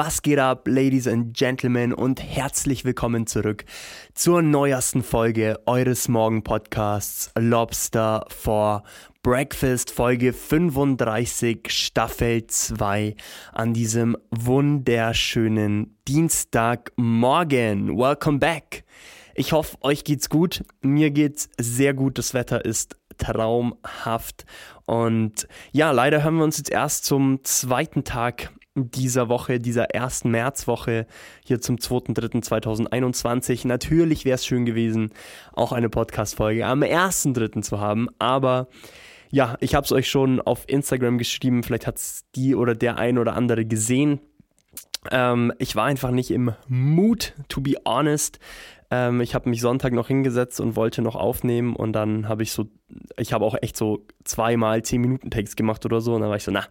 Was geht ab, Ladies and Gentlemen, und herzlich willkommen zurück zur neuesten Folge eures Morgen-Podcasts Lobster for Breakfast, Folge 35, Staffel 2, an diesem wunderschönen Dienstagmorgen. Welcome back! Ich hoffe, euch geht's gut. Mir geht's sehr gut. Das Wetter ist traumhaft. Und ja, leider hören wir uns jetzt erst zum zweiten Tag dieser Woche, dieser ersten Märzwoche, hier zum 2.3.2021. Natürlich wäre es schön gewesen, auch eine Podcast-Folge am 1.3. zu haben, aber ja, ich habe es euch schon auf Instagram geschrieben, vielleicht hat es die oder der ein oder andere gesehen. Ähm, ich war einfach nicht im Mood, to be honest. Ähm, ich habe mich Sonntag noch hingesetzt und wollte noch aufnehmen und dann habe ich so, ich habe auch echt so zweimal 10 Minuten Text gemacht oder so und dann war ich so, na,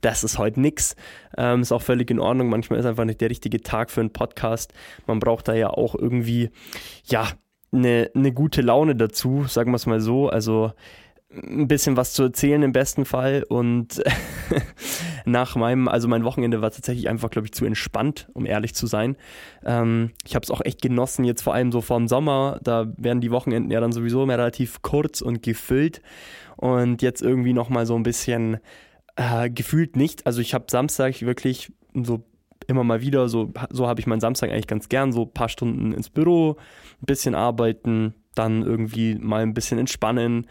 das ist heute nix. Ähm, ist auch völlig in Ordnung. Manchmal ist einfach nicht der richtige Tag für einen Podcast. Man braucht da ja auch irgendwie, ja, eine, eine gute Laune dazu, sagen wir es mal so. Also ein bisschen was zu erzählen im besten Fall und nach meinem, also mein Wochenende war tatsächlich einfach, glaube ich, zu entspannt, um ehrlich zu sein. Ähm, ich habe es auch echt genossen, jetzt vor allem so vorm Sommer, da werden die Wochenenden ja dann sowieso mehr relativ kurz und gefüllt und jetzt irgendwie nochmal so ein bisschen äh, gefühlt nicht. Also ich habe Samstag wirklich so immer mal wieder, so, so habe ich meinen Samstag eigentlich ganz gern, so ein paar Stunden ins Büro, ein bisschen arbeiten, dann irgendwie mal ein bisschen entspannen,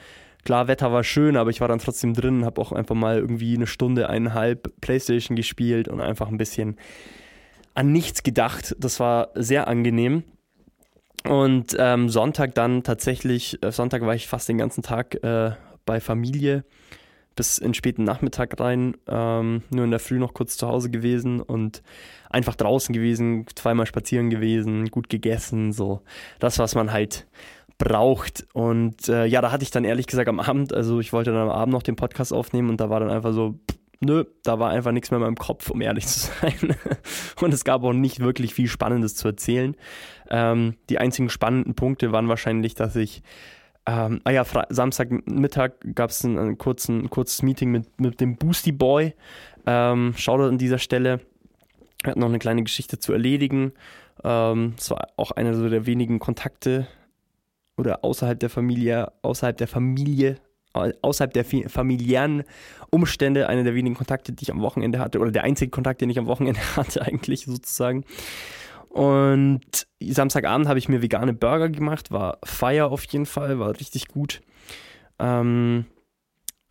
Klar, Wetter war schön, aber ich war dann trotzdem drin, habe auch einfach mal irgendwie eine Stunde, eineinhalb Playstation gespielt und einfach ein bisschen an nichts gedacht. Das war sehr angenehm. Und ähm, Sonntag dann tatsächlich, äh, Sonntag war ich fast den ganzen Tag äh, bei Familie bis in späten Nachmittag rein, ähm, nur in der Früh noch kurz zu Hause gewesen und einfach draußen gewesen, zweimal spazieren gewesen, gut gegessen, so das, was man halt braucht. Und äh, ja, da hatte ich dann ehrlich gesagt am Abend, also ich wollte dann am Abend noch den Podcast aufnehmen und da war dann einfach so, nö, da war einfach nichts mehr in meinem Kopf, um ehrlich zu sein. und es gab auch nicht wirklich viel Spannendes zu erzählen. Ähm, die einzigen spannenden Punkte waren wahrscheinlich, dass ich ähm, ah ja, Fre Samstagmittag gab es ein, ein, ein kurzes Meeting mit, mit dem Boosty Boy. Ähm, Shoutout an dieser Stelle. Er hat noch eine kleine Geschichte zu erledigen. Ähm, es war auch einer so der wenigen Kontakte, oder außerhalb der Familie, außerhalb der Familie, außerhalb der familiären Umstände, einer der wenigen Kontakte, die ich am Wochenende hatte, oder der einzige Kontakt, den ich am Wochenende hatte, eigentlich sozusagen. Und Samstagabend habe ich mir vegane Burger gemacht, war Feier auf jeden Fall, war richtig gut. Ähm,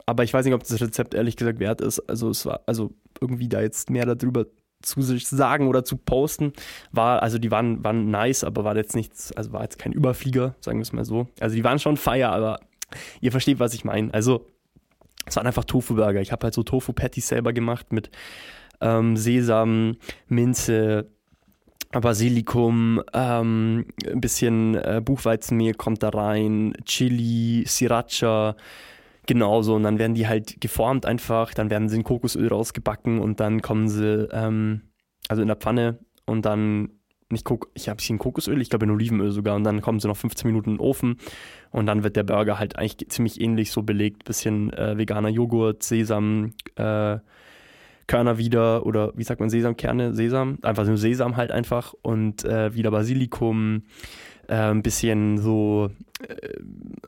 aber ich weiß nicht, ob das Rezept ehrlich gesagt wert ist. Also es war, also irgendwie da jetzt mehr darüber zu sagen oder zu posten, war, also die waren, waren nice, aber war jetzt nichts, also war jetzt kein Überflieger, sagen wir es mal so. Also die waren schon feier, aber ihr versteht, was ich meine. Also es waren einfach Tofu-Burger. Ich habe halt so Tofu-Patties selber gemacht mit ähm, Sesam, Minze, Basilikum, ähm, ein bisschen äh, Buchweizenmehl kommt da rein, Chili, Sriracha, Genauso, und dann werden die halt geformt einfach, dann werden sie in Kokosöl rausgebacken und dann kommen sie, ähm, also in der Pfanne und dann nicht Kok ich habe in Kokosöl, ich glaube in Olivenöl sogar. Und dann kommen sie noch 15 Minuten in den Ofen und dann wird der Burger halt eigentlich ziemlich ähnlich so belegt, bisschen äh, veganer Joghurt, Sesam, äh, Körner wieder oder wie sagt man Sesamkerne, Sesam, einfach nur Sesam halt einfach und äh, wieder Basilikum, äh, ein bisschen so äh,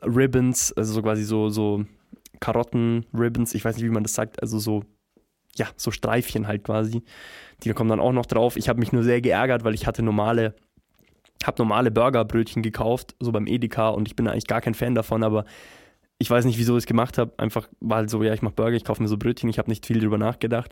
Ribbons, also so quasi so so Karotten, Ribbons, ich weiß nicht, wie man das sagt, also so, ja, so Streifchen halt quasi. Die kommen dann auch noch drauf. Ich habe mich nur sehr geärgert, weil ich hatte normale, habe normale Burgerbrötchen gekauft, so beim Edeka und ich bin eigentlich gar kein Fan davon, aber ich weiß nicht, wieso ich es gemacht habe. Einfach halt so, ja, ich mache Burger, ich kaufe mir so Brötchen, ich habe nicht viel drüber nachgedacht.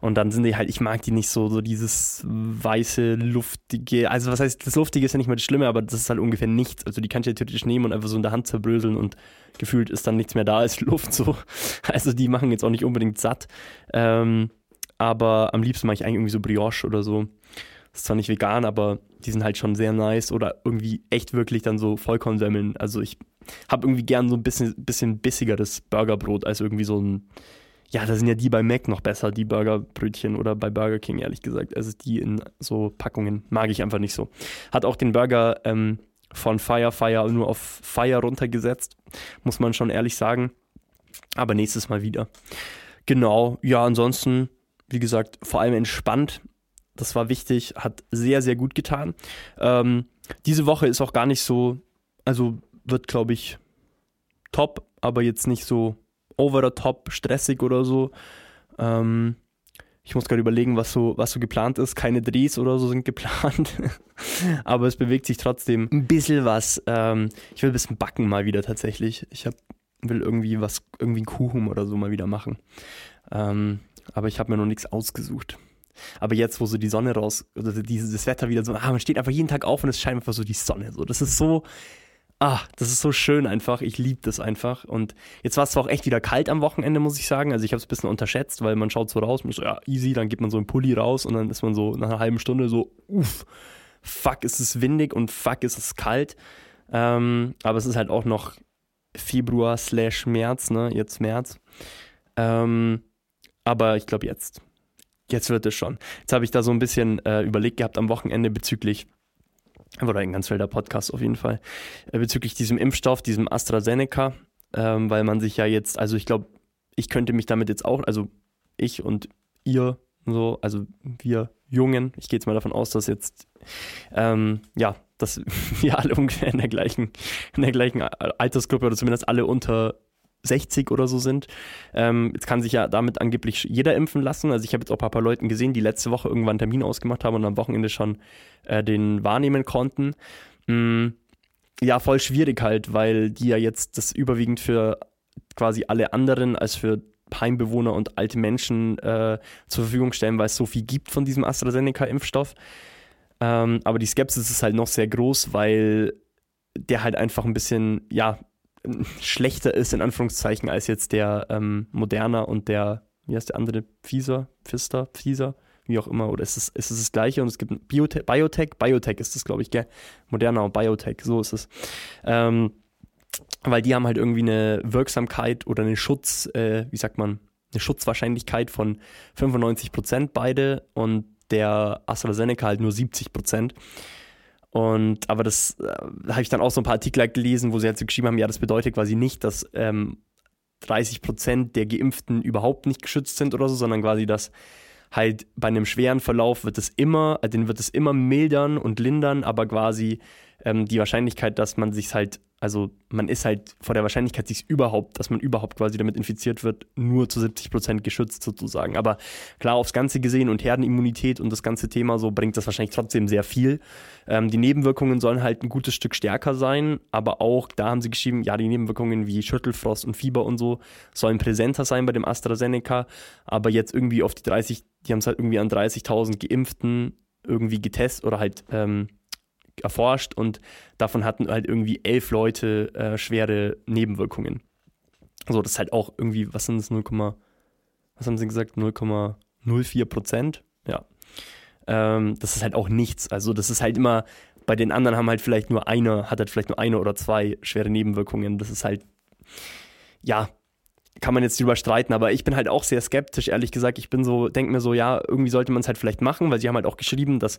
Und dann sind die halt, ich mag die nicht so, so dieses weiße, luftige, also was heißt, das Luftige ist ja nicht mal das Schlimme, aber das ist halt ungefähr nichts. Also die kann ich ja theoretisch nehmen und einfach so in der Hand zerbröseln und gefühlt ist dann nichts mehr da als Luft so. Also die machen jetzt auch nicht unbedingt satt. Ähm, aber am liebsten mache ich eigentlich irgendwie so Brioche oder so. Ist zwar nicht vegan, aber die sind halt schon sehr nice oder irgendwie echt wirklich dann so Vollkornsemmeln. Also ich habe irgendwie gern so ein bisschen, bisschen bissigeres Burgerbrot als irgendwie so ein. Ja, da sind ja die bei Mac noch besser, die Burgerbrötchen oder bei Burger King, ehrlich gesagt. Also die in so Packungen mag ich einfach nicht so. Hat auch den Burger ähm, von Fire Fire nur auf Fire runtergesetzt, muss man schon ehrlich sagen. Aber nächstes Mal wieder. Genau, ja, ansonsten, wie gesagt, vor allem entspannt Das war wichtig, hat sehr, sehr gut getan. Ähm, diese Woche ist auch gar nicht so, also wird, glaube ich, top, aber jetzt nicht so over the top, stressig oder so. Ähm, ich muss gerade überlegen, was so, was so geplant ist. Keine Drehs oder so sind geplant. aber es bewegt sich trotzdem ein bisschen was. Ähm, ich will ein bisschen backen mal wieder tatsächlich. Ich hab, will irgendwie was, irgendwie einen Kuchen oder so mal wieder machen. Ähm, aber ich habe mir noch nichts ausgesucht. Aber jetzt, wo so die Sonne raus, oder dieses Wetter wieder so, ah, man steht einfach jeden Tag auf und es scheint einfach so die Sonne. So, das ist so, ah, das ist so schön einfach. Ich liebe das einfach. Und jetzt war es zwar auch echt wieder kalt am Wochenende, muss ich sagen. Also ich habe es ein bisschen unterschätzt, weil man schaut so raus, man so, ja, easy, dann gibt man so einen Pulli raus und dann ist man so nach einer halben Stunde so, uff, fuck, ist es windig und fuck, ist es kalt. Ähm, aber es ist halt auch noch Februar slash März, ne, jetzt März. Ähm, aber ich glaube jetzt, jetzt wird es schon. Jetzt habe ich da so ein bisschen äh, überlegt gehabt am Wochenende bezüglich oder ein ganz wilder Podcast auf jeden Fall, äh, bezüglich diesem Impfstoff, diesem AstraZeneca, ähm, weil man sich ja jetzt, also ich glaube, ich könnte mich damit jetzt auch, also ich und ihr, so, also wir Jungen, ich gehe jetzt mal davon aus, dass jetzt, ähm, ja, dass wir alle ungefähr in der gleichen, in der gleichen Altersgruppe oder zumindest alle unter 60 oder so sind. Ähm, jetzt kann sich ja damit angeblich jeder impfen lassen. Also ich habe jetzt auch ein paar Leuten gesehen, die letzte Woche irgendwann einen Termin ausgemacht haben und am Wochenende schon äh, den wahrnehmen konnten. Mm, ja, voll schwierig halt, weil die ja jetzt das überwiegend für quasi alle anderen als für Heimbewohner und alte Menschen äh, zur Verfügung stellen, weil es so viel gibt von diesem AstraZeneca-Impfstoff. Ähm, aber die Skepsis ist halt noch sehr groß, weil der halt einfach ein bisschen, ja, schlechter ist, in Anführungszeichen, als jetzt der ähm, Moderna und der, wie heißt der andere, Pfizer, Pfister, Pfizer, wie auch immer, oder ist es, ist es das gleiche und es gibt Biotech, Biotech, Biotech ist das, glaube ich, gell? Moderna und Biotech, so ist es. Ähm, weil die haben halt irgendwie eine Wirksamkeit oder eine Schutz, äh, wie sagt man, eine Schutzwahrscheinlichkeit von 95 Prozent beide und der AstraZeneca halt nur 70 Prozent. Und aber das äh, habe ich dann auch so ein paar Artikel gelesen, wo sie halt so geschrieben haben, ja, das bedeutet quasi nicht, dass ähm, 30 Prozent der Geimpften überhaupt nicht geschützt sind oder so, sondern quasi, dass halt bei einem schweren Verlauf wird es immer, äh, den wird es immer mildern und lindern, aber quasi ähm, die Wahrscheinlichkeit, dass man sich halt also man ist halt vor der Wahrscheinlichkeit, sich überhaupt, dass man überhaupt quasi damit infiziert wird, nur zu 70 Prozent geschützt sozusagen. Aber klar, aufs Ganze gesehen und Herdenimmunität und das ganze Thema so bringt das wahrscheinlich trotzdem sehr viel. Ähm, die Nebenwirkungen sollen halt ein gutes Stück stärker sein, aber auch da haben sie geschrieben, ja, die Nebenwirkungen wie Schüttelfrost und Fieber und so sollen präsenter sein bei dem AstraZeneca, aber jetzt irgendwie auf die 30, die haben es halt irgendwie an 30.000 Geimpften irgendwie getestet oder halt ähm, erforscht und davon hatten halt irgendwie elf Leute äh, schwere Nebenwirkungen. So, das ist halt auch irgendwie, was sind das, 0, was haben sie gesagt, 0,04 Prozent? Ja. Ähm, das ist halt auch nichts. Also das ist halt immer, bei den anderen haben halt vielleicht nur eine, hat halt vielleicht nur eine oder zwei schwere Nebenwirkungen. Das ist halt, ja, kann man jetzt drüber streiten, aber ich bin halt auch sehr skeptisch, ehrlich gesagt. Ich bin so, denke mir so, ja, irgendwie sollte man es halt vielleicht machen, weil sie haben halt auch geschrieben, dass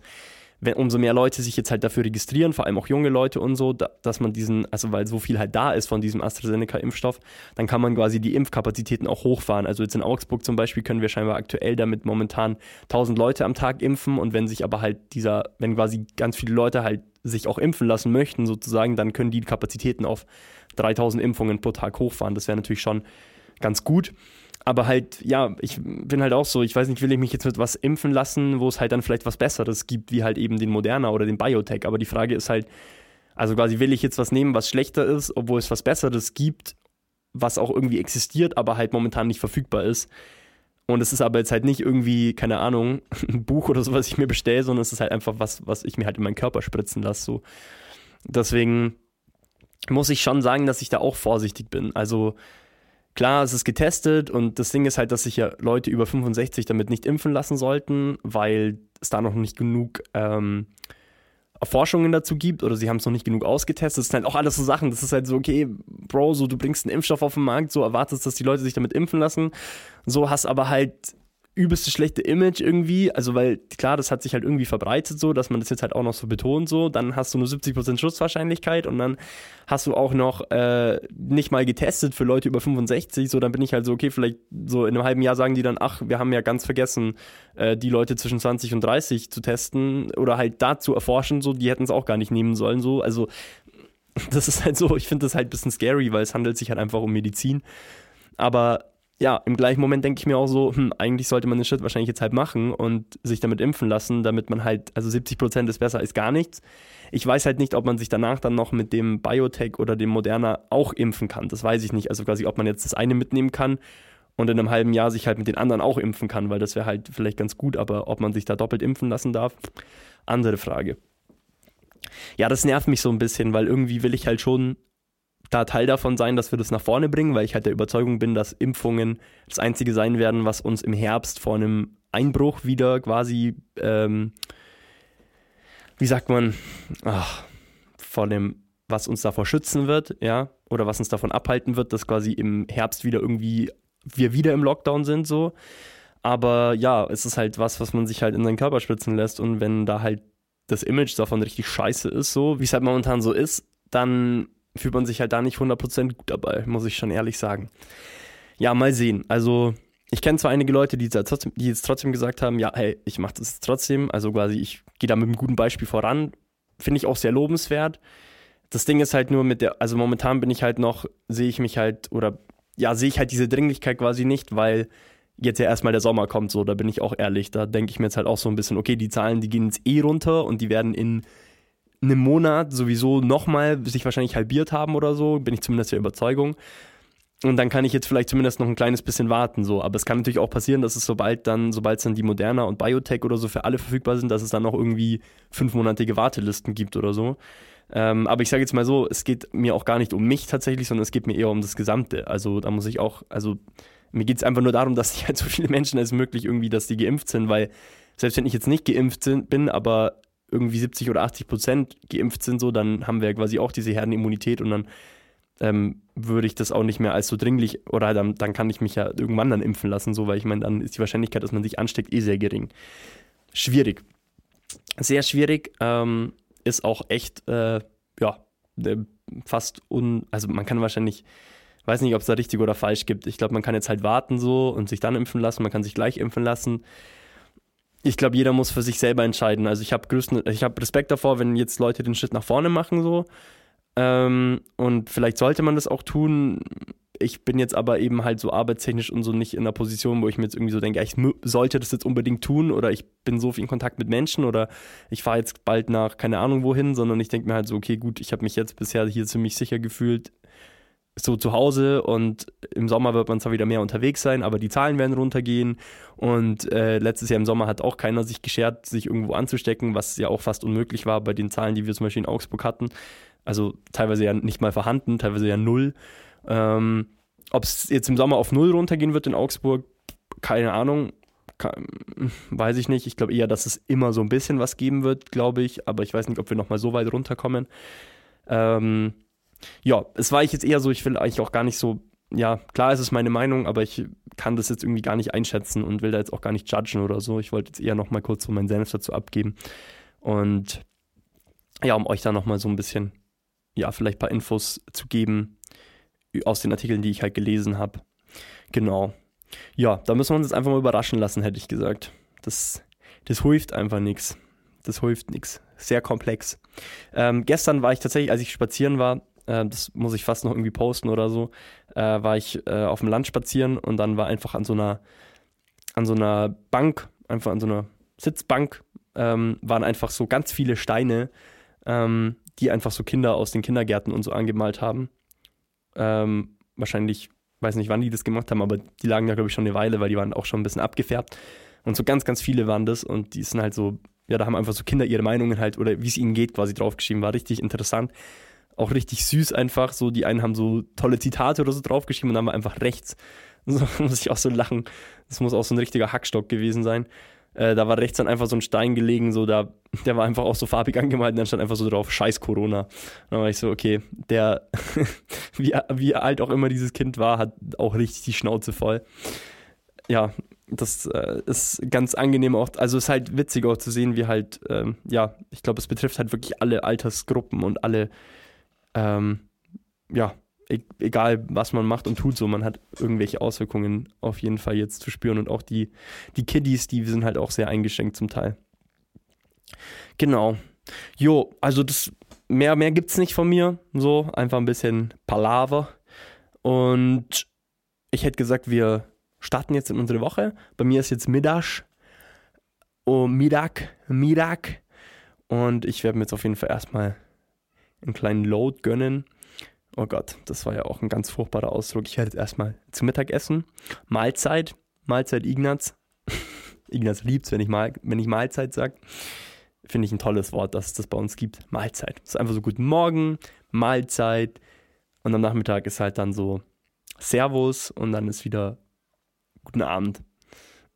wenn umso mehr Leute sich jetzt halt dafür registrieren, vor allem auch junge Leute und so, da, dass man diesen, also weil so viel halt da ist von diesem AstraZeneca-Impfstoff, dann kann man quasi die Impfkapazitäten auch hochfahren. Also jetzt in Augsburg zum Beispiel können wir scheinbar aktuell damit momentan 1000 Leute am Tag impfen und wenn sich aber halt dieser, wenn quasi ganz viele Leute halt sich auch impfen lassen möchten sozusagen, dann können die Kapazitäten auf 3000 Impfungen pro Tag hochfahren. Das wäre natürlich schon ganz gut aber halt, ja, ich bin halt auch so, ich weiß nicht, will ich mich jetzt mit was impfen lassen, wo es halt dann vielleicht was Besseres gibt, wie halt eben den Moderna oder den Biotech. Aber die Frage ist halt, also quasi will ich jetzt was nehmen, was schlechter ist, obwohl es was Besseres gibt, was auch irgendwie existiert, aber halt momentan nicht verfügbar ist. Und es ist aber jetzt halt nicht irgendwie, keine Ahnung, ein Buch oder so, was ich mir bestelle, sondern es ist halt einfach was, was ich mir halt in meinen Körper spritzen lasse. So. Deswegen muss ich schon sagen, dass ich da auch vorsichtig bin. Also Klar, es ist getestet und das Ding ist halt, dass sich ja Leute über 65 damit nicht impfen lassen sollten, weil es da noch nicht genug ähm, Erforschungen dazu gibt oder sie haben es noch nicht genug ausgetestet. Das sind halt auch alles so Sachen. Das ist halt so, okay, Bro, so du bringst einen Impfstoff auf den Markt, so erwartest, dass die Leute sich damit impfen lassen. So hast aber halt übelste schlechte Image irgendwie. Also, weil klar, das hat sich halt irgendwie verbreitet so, dass man das jetzt halt auch noch so betont so. Dann hast du nur 70% Schutzwahrscheinlichkeit und dann hast du auch noch äh, nicht mal getestet für Leute über 65. So, dann bin ich halt so, okay, vielleicht so in einem halben Jahr sagen die dann, ach, wir haben ja ganz vergessen, äh, die Leute zwischen 20 und 30 zu testen oder halt da zu erforschen. So, die hätten es auch gar nicht nehmen sollen. So, also das ist halt so, ich finde das halt ein bisschen scary, weil es handelt sich halt einfach um Medizin. Aber ja, im gleichen Moment denke ich mir auch so, hm, eigentlich sollte man den Schritt wahrscheinlich jetzt halt machen und sich damit impfen lassen, damit man halt, also 70 Prozent ist besser als gar nichts. Ich weiß halt nicht, ob man sich danach dann noch mit dem Biotech oder dem Moderna auch impfen kann. Das weiß ich nicht. Also quasi, ob man jetzt das eine mitnehmen kann und in einem halben Jahr sich halt mit den anderen auch impfen kann, weil das wäre halt vielleicht ganz gut, aber ob man sich da doppelt impfen lassen darf, andere Frage. Ja, das nervt mich so ein bisschen, weil irgendwie will ich halt schon da Teil davon sein, dass wir das nach vorne bringen, weil ich halt der Überzeugung bin, dass Impfungen das Einzige sein werden, was uns im Herbst vor einem Einbruch wieder quasi, ähm, wie sagt man, ach, vor dem, was uns davor schützen wird, ja, oder was uns davon abhalten wird, dass quasi im Herbst wieder irgendwie wir wieder im Lockdown sind, so. Aber ja, es ist halt was, was man sich halt in seinen Körper spritzen lässt und wenn da halt das Image davon richtig scheiße ist, so, wie es halt momentan so ist, dann fühlt man sich halt da nicht 100% gut dabei, muss ich schon ehrlich sagen. Ja, mal sehen. Also, ich kenne zwar einige Leute, die, trotzdem, die jetzt trotzdem gesagt haben, ja, hey, ich mache das trotzdem. Also quasi, ich gehe da mit einem guten Beispiel voran. Finde ich auch sehr lobenswert. Das Ding ist halt nur mit der, also momentan bin ich halt noch, sehe ich mich halt, oder ja, sehe ich halt diese Dringlichkeit quasi nicht, weil jetzt ja erstmal der Sommer kommt, so, da bin ich auch ehrlich. Da denke ich mir jetzt halt auch so ein bisschen, okay, die Zahlen, die gehen jetzt eh runter und die werden in einem Monat sowieso nochmal sich wahrscheinlich halbiert haben oder so, bin ich zumindest der Überzeugung. Und dann kann ich jetzt vielleicht zumindest noch ein kleines bisschen warten, so. Aber es kann natürlich auch passieren, dass es sobald dann, sobald es dann die Moderna und Biotech oder so für alle verfügbar sind, dass es dann noch irgendwie fünfmonatige Wartelisten gibt oder so. Ähm, aber ich sage jetzt mal so, es geht mir auch gar nicht um mich tatsächlich, sondern es geht mir eher um das Gesamte. Also da muss ich auch, also mir geht es einfach nur darum, dass ich halt so viele Menschen als möglich irgendwie, dass die geimpft sind, weil selbst wenn ich jetzt nicht geimpft bin, aber irgendwie 70 oder 80 Prozent geimpft sind, so, dann haben wir quasi auch diese Herdenimmunität und dann ähm, würde ich das auch nicht mehr als so dringlich oder dann, dann kann ich mich ja irgendwann dann impfen lassen, so, weil ich meine, dann ist die Wahrscheinlichkeit, dass man sich ansteckt, eh sehr gering. Schwierig. Sehr schwierig. Ähm, ist auch echt, äh, ja, fast un. Also man kann wahrscheinlich, weiß nicht, ob es da richtig oder falsch gibt. Ich glaube, man kann jetzt halt warten so und sich dann impfen lassen. Man kann sich gleich impfen lassen ich glaube, jeder muss für sich selber entscheiden. Also ich habe habe Respekt davor, wenn jetzt Leute den Schritt nach vorne machen so. Ähm, und vielleicht sollte man das auch tun. Ich bin jetzt aber eben halt so arbeitstechnisch und so nicht in einer Position, wo ich mir jetzt irgendwie so denke, ich sollte das jetzt unbedingt tun oder ich bin so viel in Kontakt mit Menschen oder ich fahre jetzt bald nach keine Ahnung wohin, sondern ich denke mir halt so, okay, gut, ich habe mich jetzt bisher hier ziemlich sicher gefühlt so zu Hause und im Sommer wird man zwar wieder mehr unterwegs sein, aber die Zahlen werden runtergehen und äh, letztes Jahr im Sommer hat auch keiner sich geschert, sich irgendwo anzustecken, was ja auch fast unmöglich war bei den Zahlen, die wir zum Beispiel in Augsburg hatten. Also teilweise ja nicht mal vorhanden, teilweise ja null. Ähm, Ob es jetzt im Sommer auf null runtergehen wird in Augsburg, keine Ahnung. Weiß ich nicht. Ich glaube eher, dass es immer so ein bisschen was geben wird, glaube ich. Aber ich weiß nicht, ob wir nochmal so weit runterkommen. Ähm, ja, es war ich jetzt eher so, ich will eigentlich auch gar nicht so, ja, klar ist es meine Meinung, aber ich kann das jetzt irgendwie gar nicht einschätzen und will da jetzt auch gar nicht judgen oder so. Ich wollte jetzt eher nochmal kurz so meinen Senf dazu abgeben. Und ja, um euch da nochmal so ein bisschen, ja, vielleicht ein paar Infos zu geben aus den Artikeln, die ich halt gelesen habe. Genau. Ja, da müssen wir uns jetzt einfach mal überraschen lassen, hätte ich gesagt. Das, das hilft einfach nichts. Das hilft nichts. Sehr komplex. Ähm, gestern war ich tatsächlich, als ich spazieren war, äh, das muss ich fast noch irgendwie posten oder so, äh, war ich äh, auf dem Land spazieren und dann war einfach an so einer, an so einer Bank, einfach an so einer Sitzbank, ähm, waren einfach so ganz viele Steine, ähm, die einfach so Kinder aus den Kindergärten und so angemalt haben. Ähm, wahrscheinlich, weiß nicht, wann die das gemacht haben, aber die lagen da, glaube ich, schon eine Weile, weil die waren auch schon ein bisschen abgefärbt. Und so ganz, ganz viele waren das und die sind halt so, ja, da haben einfach so Kinder ihre Meinungen halt oder wie es ihnen geht quasi draufgeschrieben. War richtig interessant auch richtig süß einfach. So, die einen haben so tolle Zitate oder so draufgeschrieben und dann war einfach rechts. So muss ich auch so lachen. Das muss auch so ein richtiger Hackstock gewesen sein. Äh, da war rechts dann einfach so ein Stein gelegen, so da, der war einfach auch so farbig angemalt und dann stand einfach so drauf, scheiß Corona. dann war ich so, okay, der, wie, wie alt auch immer dieses Kind war, hat auch richtig die Schnauze voll. Ja, das äh, ist ganz angenehm auch, also ist halt witzig auch zu sehen, wie halt, ähm, ja, ich glaube, es betrifft halt wirklich alle Altersgruppen und alle, ähm, ja, e egal was man macht und tut, so, man hat irgendwelche Auswirkungen auf jeden Fall jetzt zu spüren und auch die, die Kiddies, die sind halt auch sehr eingeschränkt zum Teil. Genau. Jo, also das, mehr, mehr gibt's nicht von mir, so, einfach ein bisschen Palaver und ich hätte gesagt, wir starten jetzt in unsere Woche. Bei mir ist jetzt Mittag. Oh, Mittag, Mittag. Und ich werde mir jetzt auf jeden Fall erstmal einen kleinen Load gönnen. Oh Gott, das war ja auch ein ganz furchtbarer Ausdruck. Ich werde jetzt erstmal zu Mittag essen. Mahlzeit, Mahlzeit Ignaz. Ignaz liebt es, wenn wenn ich Mahlzeit sage. Finde ich ein tolles Wort, dass es das bei uns gibt. Mahlzeit. Es ist einfach so guten Morgen, Mahlzeit. Und am Nachmittag ist halt dann so Servus und dann ist wieder guten Abend.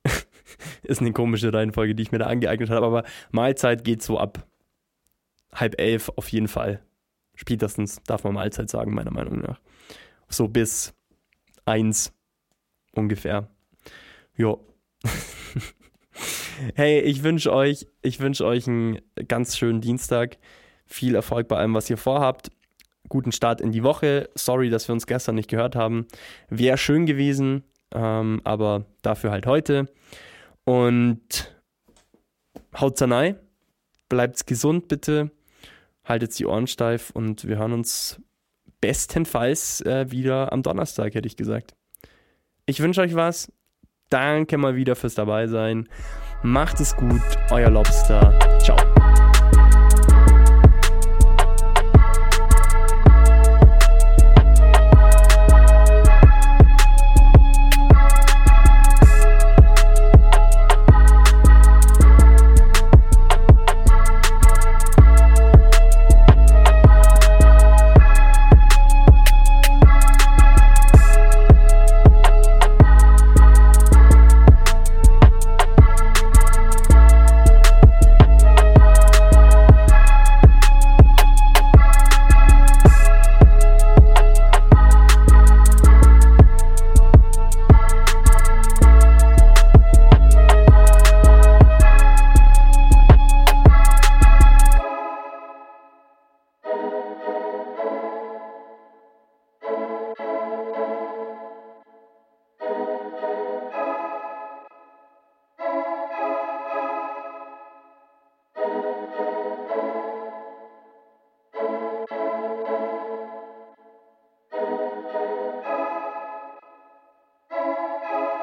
ist eine komische Reihenfolge, die ich mir da angeeignet habe, aber Mahlzeit geht so ab halb elf auf jeden Fall. Spätestens darf man Mahlzeit sagen, meiner Meinung nach. So bis eins ungefähr. Jo. hey, ich wünsche euch, ich wünsche euch einen ganz schönen Dienstag. Viel Erfolg bei allem, was ihr vorhabt. Guten Start in die Woche. Sorry, dass wir uns gestern nicht gehört haben. Wäre schön gewesen ähm, aber dafür halt heute. Und haut's rein, bleibt's gesund bitte, haltet die Ohren steif und wir hören uns bestenfalls äh, wieder am Donnerstag, hätte ich gesagt. Ich wünsche euch was. Danke mal wieder fürs Dabeisein. Macht es gut, euer Lobster. Ciao.